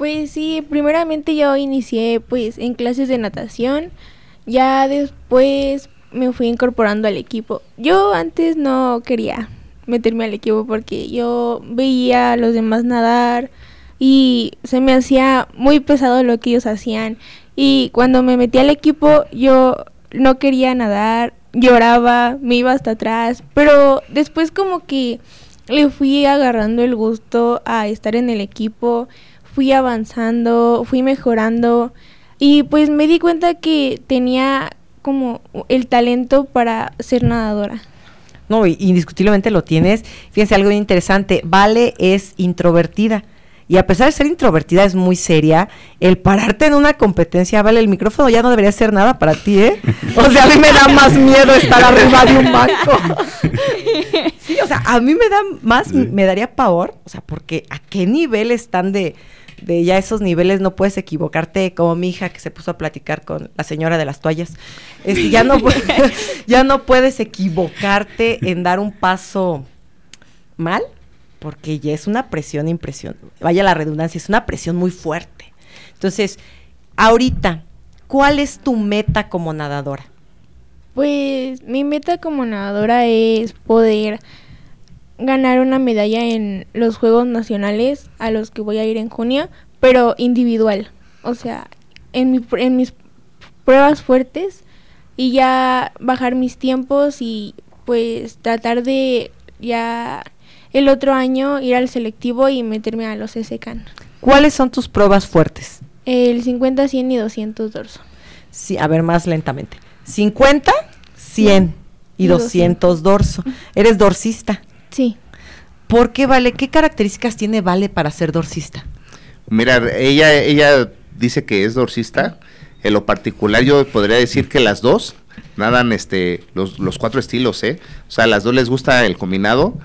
Pues sí, primeramente yo inicié pues en clases de natación, ya después me fui incorporando al equipo. Yo antes no quería meterme al equipo porque yo veía a los demás nadar y se me hacía muy pesado lo que ellos hacían. Y cuando me metí al equipo yo no quería nadar, lloraba, me iba hasta atrás, pero después como que le fui agarrando el gusto a estar en el equipo fui avanzando, fui mejorando y pues me di cuenta que tenía como el talento para ser nadadora.
No, indiscutiblemente lo tienes. Fíjense, algo interesante. Vale es introvertida. Y a pesar de ser introvertida, es muy seria. El pararte en una competencia, vale, el micrófono ya no debería ser nada para ti, ¿eh? O sea, a mí me da más miedo estar arriba de un banco. Sí, o sea, a mí me da más, me daría pavor. O sea, porque a qué nivel están de, de ya esos niveles no puedes equivocarte como mi hija que se puso a platicar con la señora de las toallas. Este, ya, no, ya no puedes equivocarte en dar un paso mal porque ya es una presión impresión. Vaya la redundancia, es una presión muy fuerte. Entonces, ahorita, ¿cuál es tu meta como nadadora?
Pues mi meta como nadadora es poder ganar una medalla en los Juegos Nacionales a los que voy a ir en junio, pero individual. O sea, en, en mis pruebas fuertes y ya bajar mis tiempos y pues tratar de ya el otro año ir al selectivo y meterme a los SCAN.
¿Cuáles son tus pruebas fuertes?
El 50, 100 y 200 dorso.
Sí, a ver más lentamente. 50, 100 y, 200 dorso. ¿Eres dorsista?
Sí.
¿Por qué Vale? ¿Qué características tiene Vale para ser dorsista?
Mira, ella, ella dice que es dorsista. En lo particular, yo podría decir que las dos nadan este, los, los cuatro estilos, ¿eh? O sea, a las dos les gusta el combinado,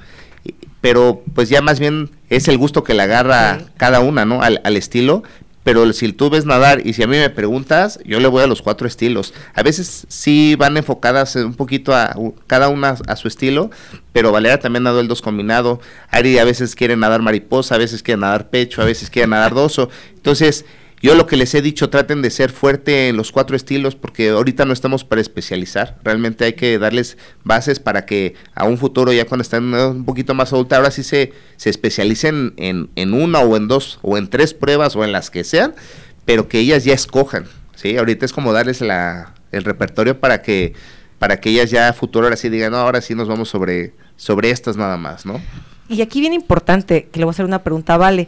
pero pues ya más bien es el gusto que le agarra cada una, ¿no? Al, al, estilo, pero si tú ves nadar y si a mí me preguntas, yo le voy a los cuatro estilos. A veces sí van enfocadas un poquito a cada una a su estilo, pero Valera también nadó el dos combinado. Ari a veces quiere nadar mariposa, a veces quiere nadar pecho, a veces quiere nadar doso. Entonces, yo lo que les he dicho, traten de ser fuerte en los cuatro estilos porque ahorita no estamos para especializar. Realmente hay que darles bases para que a un futuro, ya cuando estén un poquito más adulta, ahora sí se, se especialicen en, en una o en dos o en tres pruebas o en las que sean, pero que ellas ya escojan. ¿sí? Ahorita es como darles la, el repertorio para que para que ellas ya a futuro ahora sí digan, no, ahora sí nos vamos sobre, sobre estas nada más, ¿no?
Y aquí bien importante, que le voy a hacer una pregunta, vale,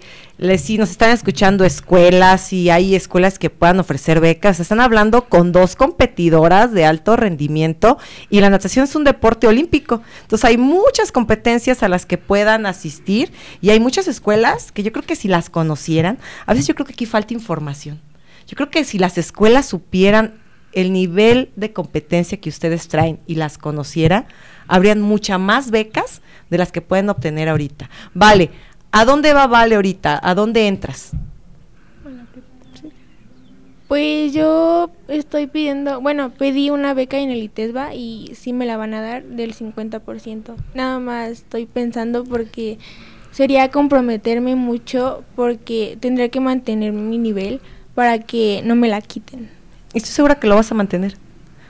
si nos están escuchando escuelas y hay escuelas que puedan ofrecer becas, están hablando con dos competidoras de alto rendimiento y la natación es un deporte olímpico. Entonces hay muchas competencias a las que puedan asistir y hay muchas escuelas que yo creo que si las conocieran, a veces yo creo que aquí falta información. Yo creo que si las escuelas supieran el nivel de competencia que ustedes traen y las conociera, habrían muchas más becas de las que pueden obtener ahorita. Vale, ¿a dónde va Vale ahorita? ¿A dónde entras?
Pues yo estoy pidiendo, bueno, pedí una beca en el ITESBA y sí me la van a dar del 50%. Nada más estoy pensando porque sería comprometerme mucho porque tendré que mantener mi nivel para que no me la quiten.
Estoy segura que lo vas a mantener.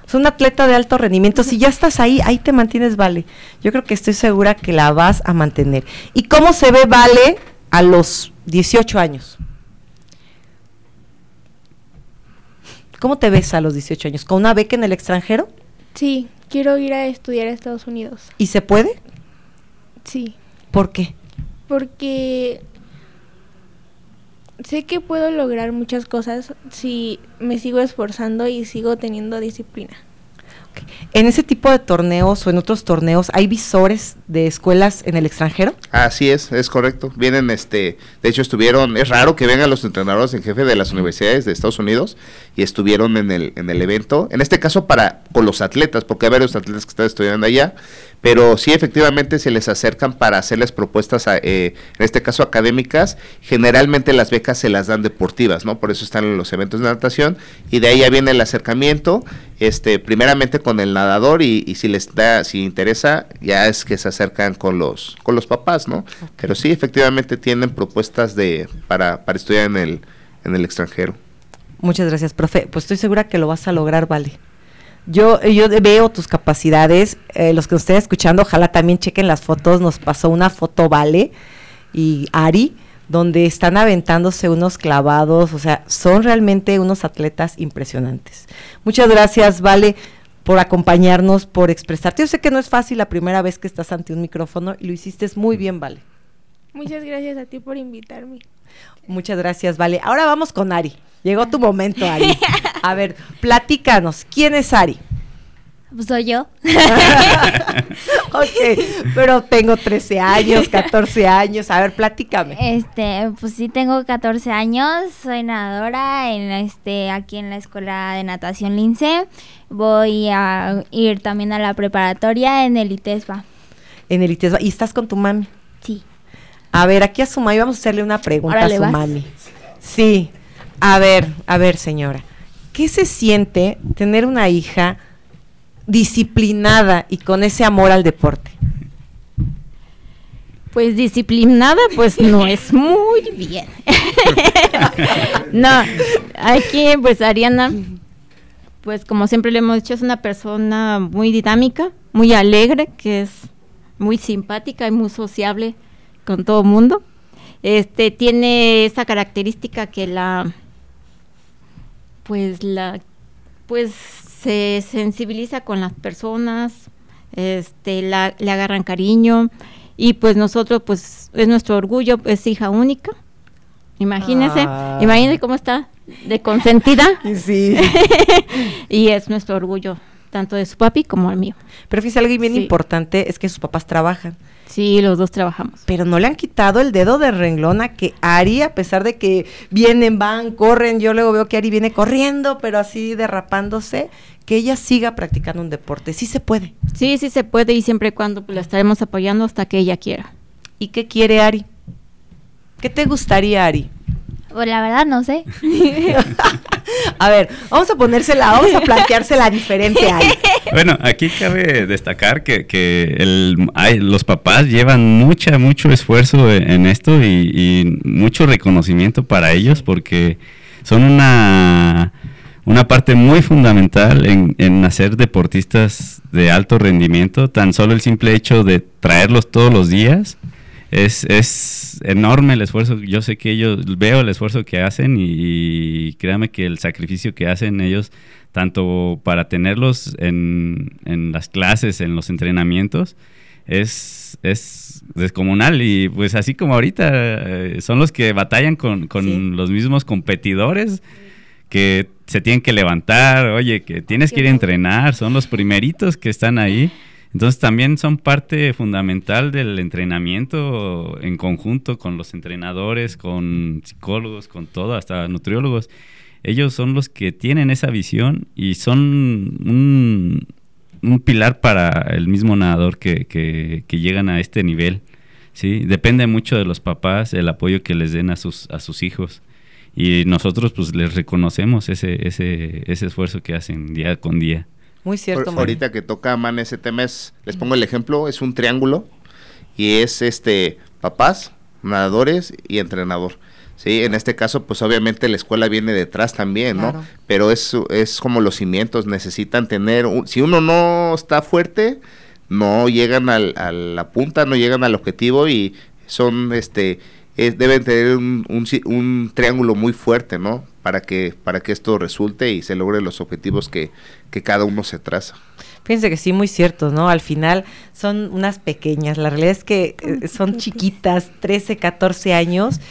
Es un atleta de alto rendimiento. Si ya estás ahí, ahí te mantienes, Vale. Yo creo que estoy segura que la vas a mantener. ¿Y cómo se ve Vale a los 18 años? ¿Cómo te ves a los 18 años? ¿Con una beca en el extranjero?
Sí, quiero ir a estudiar a Estados Unidos.
¿Y se puede?
Sí.
¿Por qué?
Porque sé que puedo lograr muchas cosas si me sigo esforzando y sigo teniendo disciplina.
¿En ese tipo de torneos o en otros torneos hay visores de escuelas en el extranjero?
Así es, es correcto. Vienen, este, de hecho estuvieron, es raro que vengan los entrenadores en jefe de las universidades de Estados Unidos y estuvieron en el, en el evento, en este caso para con los atletas, porque hay varios atletas que están estudiando allá, pero sí efectivamente se les acercan para hacerles propuestas, eh, en este caso académicas, generalmente las becas se las dan deportivas, ¿no? Por eso están en los eventos de natación y de ahí ya viene el acercamiento, este, primeramente con el nadador y, si les da, si interesa, ya es que se acercan con los, con los papás, ¿no? Pero sí efectivamente tienen propuestas de, para, para estudiar en el, en el extranjero.
Muchas gracias, profe. Pues estoy segura que lo vas a lograr, Vale. Yo, yo veo tus capacidades, eh, los que nos estén escuchando, ojalá también chequen las fotos, nos pasó una foto Vale y Ari, donde están aventándose unos clavados, o sea, son realmente unos atletas impresionantes. Muchas gracias, Vale, por acompañarnos, por expresarte. Yo sé que no es fácil la primera vez que estás ante un micrófono y lo hiciste muy bien, Vale.
Muchas gracias a ti por invitarme.
Muchas gracias, Vale. Ahora vamos con Ari. Llegó tu momento, Ari. A ver, platícanos, ¿quién es Ari?
Pues soy yo.
ok, pero tengo 13 años, 14 años. A ver, platícame.
Este, pues sí tengo 14 años, soy nadadora en este aquí en la Escuela de Natación Lince. Voy a ir también a la preparatoria en el ITESBA.
En el ITESBA. ¿Y estás con tu mami?
Sí.
A ver, aquí a su mami vamos a hacerle una pregunta a su mami. Sí. A ver, a ver, señora. ¿Qué se siente tener una hija disciplinada y con ese amor al deporte?
Pues disciplinada, pues no es muy bien. no, aquí pues Ariana, pues como siempre le hemos dicho, es una persona muy dinámica, muy alegre, que es muy simpática y muy sociable con todo el mundo. Este tiene esa característica que la pues la pues se sensibiliza con las personas, este la, le agarran cariño y pues nosotros pues es nuestro orgullo, es hija única. Imagínese, ah. imagínese cómo está de consentida.
sí.
y es nuestro orgullo tanto de su papi como el mío.
Pero fíjese, algo bien importante es que sus papás trabajan.
Sí, los dos trabajamos.
Pero no le han quitado el dedo de renglón a que Ari, a pesar de que vienen, van, corren, yo luego veo que Ari viene corriendo, pero así derrapándose, que ella siga practicando un deporte. Sí se puede.
Sí, sí se puede y siempre y cuando pues, la estaremos apoyando hasta que ella quiera.
¿Y qué quiere Ari? ¿Qué te gustaría, Ari?
Pues la verdad no sé.
a ver, vamos a ponérsela, vamos a planteársela diferente ahí.
Bueno, aquí cabe destacar que, que los papás llevan mucha, mucho esfuerzo en esto y, mucho reconocimiento para ellos porque son una, una parte muy fundamental en, en hacer deportistas de alto rendimiento. Tan solo el simple hecho de traerlos todos los días es, es enorme el esfuerzo. Yo sé que ellos, veo el esfuerzo que hacen y, créame que el sacrificio que hacen ellos, tanto para tenerlos en, en las clases, en los entrenamientos, es, es descomunal. Y pues así como ahorita eh, son los que batallan con, con los mismos competidores que se tienen que levantar, oye, que tienes que ir a entrenar, son los primeritos que están ahí. Entonces también son parte fundamental del entrenamiento en conjunto con los entrenadores, con psicólogos, con todo, hasta nutriólogos. Ellos son los que tienen esa visión y son un, pilar para el mismo nadador que, que, llegan a este nivel. ¿sí? Depende mucho de los papás, el apoyo que les den a sus, a sus hijos. Y nosotros pues les reconocemos ese, ese, ese esfuerzo que hacen día con día.
Muy cierto.
ahorita que toca Man ese tema es, les pongo el ejemplo, es un triángulo y es este papás, nadadores y entrenador. Sí, en este caso, pues obviamente la escuela viene detrás también, ¿no? Pero es, es como los cimientos, necesitan tener, si uno no está fuerte, no llegan al, a la punta, no llegan al objetivo y son, este, deben tener un, un, triángulo muy fuerte, ¿no? Para que, para que esto resulte y se logren los objetivos que, que cada uno se traza.
Fíjense que sí, muy cierto, ¿no? Al final son unas pequeñas, la realidad es que eh, son chiquitas, 13, 14 años,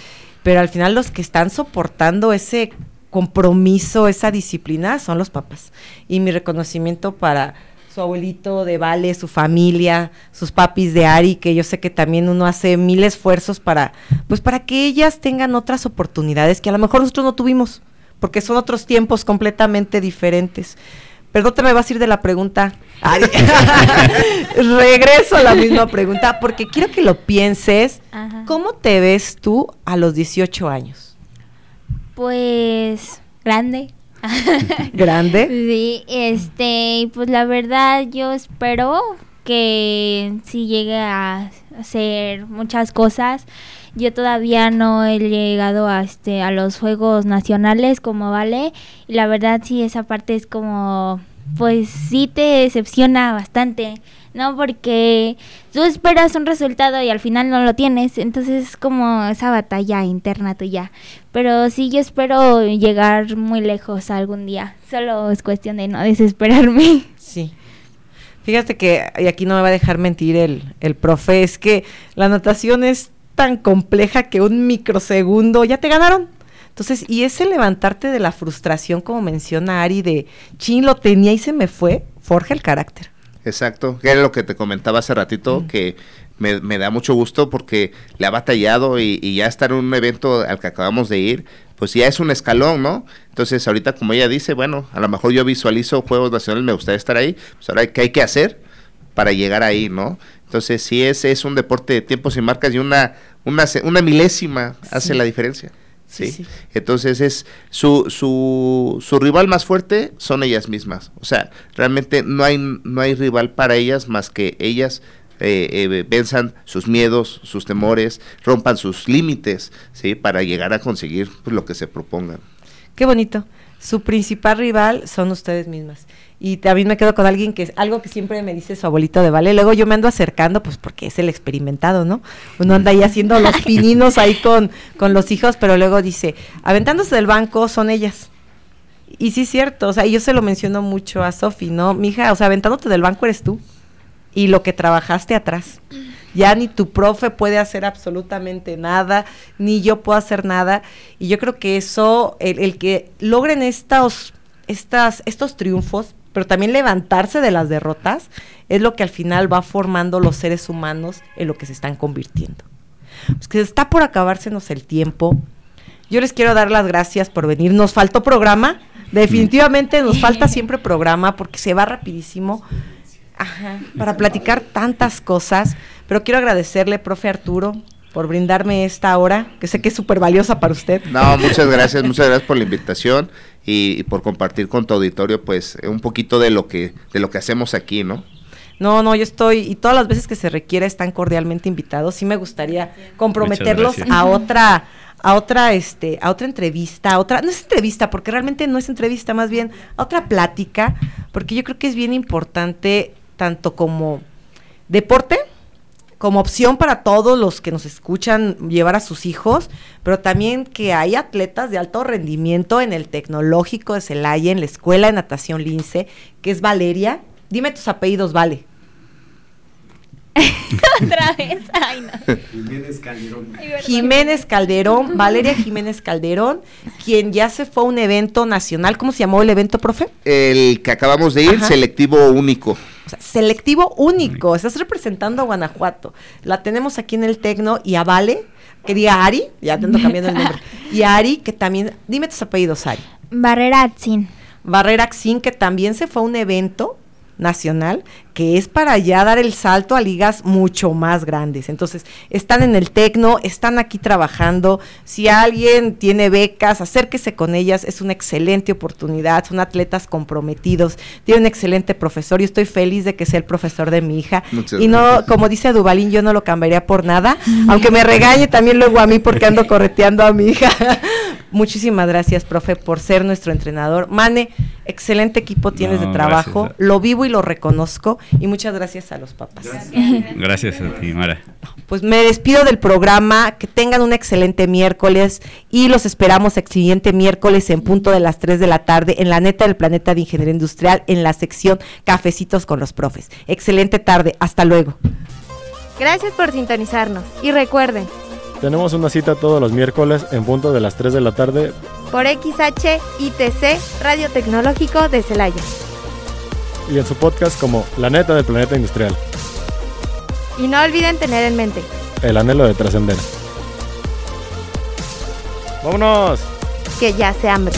pero al final los que están soportando ese compromiso, esa disciplina, son los papás. Y mi reconocimiento para su abuelito de Vale, su familia, sus papis de Ari, que yo sé que también uno hace mil esfuerzos para, pues para que ellas tengan otras oportunidades que a lo mejor nosotros no tuvimos, porque son otros tiempos completamente diferentes. Perdón, te me vas a ir de la pregunta. Ay, Regreso a la misma pregunta porque quiero que lo pienses.
Ajá.
¿Cómo te ves tú a los 18 años?
Pues grande.
¿Grande?
Sí, este, y pues la verdad yo espero que sí llegue a hacer muchas cosas. Yo todavía no he llegado a este a los juegos nacionales como vale y la verdad sí esa parte es como pues sí te decepciona bastante, ¿no? Porque tú esperas un resultado y al final no lo tienes, entonces es como esa batalla interna tuya. Pero sí yo espero llegar muy lejos algún día, solo es cuestión de no desesperarme.
Sí. Fíjate que, y aquí no me va a dejar mentir el, el profe, es que la natación es tan compleja que un microsegundo ya te ganaron. Entonces, y ese levantarte de la frustración, como menciona Ari, de chin, lo tenía y se me fue, forja el carácter.
Exacto, que era lo que te comentaba hace ratito, que me, me da mucho gusto porque le ha batallado y, y ya estar en un evento al que acabamos de ir, pues ya es un escalón, ¿no? Entonces ahorita como ella dice, bueno, a lo mejor yo visualizo Juegos Nacionales, me gustaría estar ahí, pues ahora ¿qué hay que hacer para llegar ahí, ¿no? Entonces sí es, es un deporte de tiempos y marcas y una, una, una milésima hace la diferencia.
Sí,
¿sí?
sí.
Entonces es su, su, su rival más fuerte son ellas mismas. O sea, realmente no hay, no hay rival para ellas más que ellas eh, eh, venzan sus miedos, sus temores, rompan sus límites, ¿sí? Para llegar a conseguir pues, lo que se propongan.
Qué bonito. Su principal rival son ustedes mismas. Y también me quedo con alguien que es algo que siempre me dice su abuelito de vale. Luego yo me ando acercando, pues porque es el experimentado, ¿no? Uno anda ahí haciendo los pininos ahí con, con los hijos, pero luego dice, aventándose del banco son ellas. Y sí es cierto, o sea, yo se lo menciono mucho a Sofi, ¿no? Mija, o sea, aventándote del banco eres tú. Y lo que trabajaste atrás. Ya ni tu profe puede hacer absolutamente nada, ni yo puedo hacer nada. Y yo creo que eso, el, el que logren estos, estas, estos triunfos, pero también levantarse de las derrotas, es lo que al final va formando los seres humanos en lo que se están convirtiendo. Pues que está por acabársenos el tiempo. Yo les quiero dar las gracias por venir. Nos faltó programa. Definitivamente nos falta siempre programa porque se va rapidísimo. Ajá, para platicar tantas cosas. Pero quiero agradecerle, profe Arturo, por brindarme esta hora, que sé que es súper valiosa para usted.
No, muchas gracias, muchas gracias por la invitación y, y por compartir con tu auditorio, pues, un poquito de lo que, de lo que hacemos aquí, ¿no?
No, no, yo estoy, y todas las veces que se requiera están cordialmente invitados. Sí me gustaría comprometerlos a otra, a otra, este, a otra entrevista, a otra, no es entrevista, porque realmente no es entrevista, más bien a otra plática, porque yo creo que es bien importante, tanto como deporte, como opción para todos los que nos escuchan llevar a sus hijos, pero también que hay atletas de alto rendimiento en el tecnológico de Celaya, en la escuela de natación Lince, que es Valeria. Dime tus apellidos, Vale.
Otra vez. Ay, no.
Jiménez Calderón, Valeria Jiménez Calderón, quien ya se fue a un evento nacional. ¿Cómo se llamó el evento, profe?
El que acabamos de ir,
Ajá.
selectivo único.
O sea, selectivo único. Estás representando a Guanajuato. La tenemos aquí en el Tecno y a Vale, que diga Ari, ya te ando cambiando el nombre. Y a Ari, que también, dime tus apellidos, Ari.
Barrera Atzin.
Barrera Axin, que también se fue a un evento nacional que es para ya dar el salto a ligas mucho más grandes. Entonces, están en el Tecno, están aquí trabajando. Si alguien tiene becas, acérquese con ellas, es una excelente oportunidad. Son atletas comprometidos, tiene un excelente profesor. Yo estoy feliz de que sea el profesor de mi hija.
Muchas
y no,
gracias.
como dice Dubalín, yo no lo cambiaría por nada, aunque me regañe también luego a mí porque ando correteando a mi hija. Muchísimas gracias, profe, por ser nuestro entrenador. Mane, excelente equipo tienes
No,
de trabajo.
gracias.
Lo vivo y lo reconozco. Y muchas gracias a los papás.
Gracias a ti, Mara.
Pues me despido del programa. Que tengan un excelente miércoles y los esperamos el siguiente miércoles en punto de las 3 de la tarde en la neta del planeta de Ingeniería Industrial en la sección Cafecitos con los profes. Excelente tarde. Hasta luego.
Gracias por sintonizarnos y recuerden,
Tenemos una cita todos los miércoles en punto de las 3 de la tarde.
por XH ITC Radio Tecnológico de Celaya.
Y en su podcast como La neta del planeta industrial,
Y no olviden tener en mente,
el anhelo de trascender. ¡Vámonos!
que ya se hambre.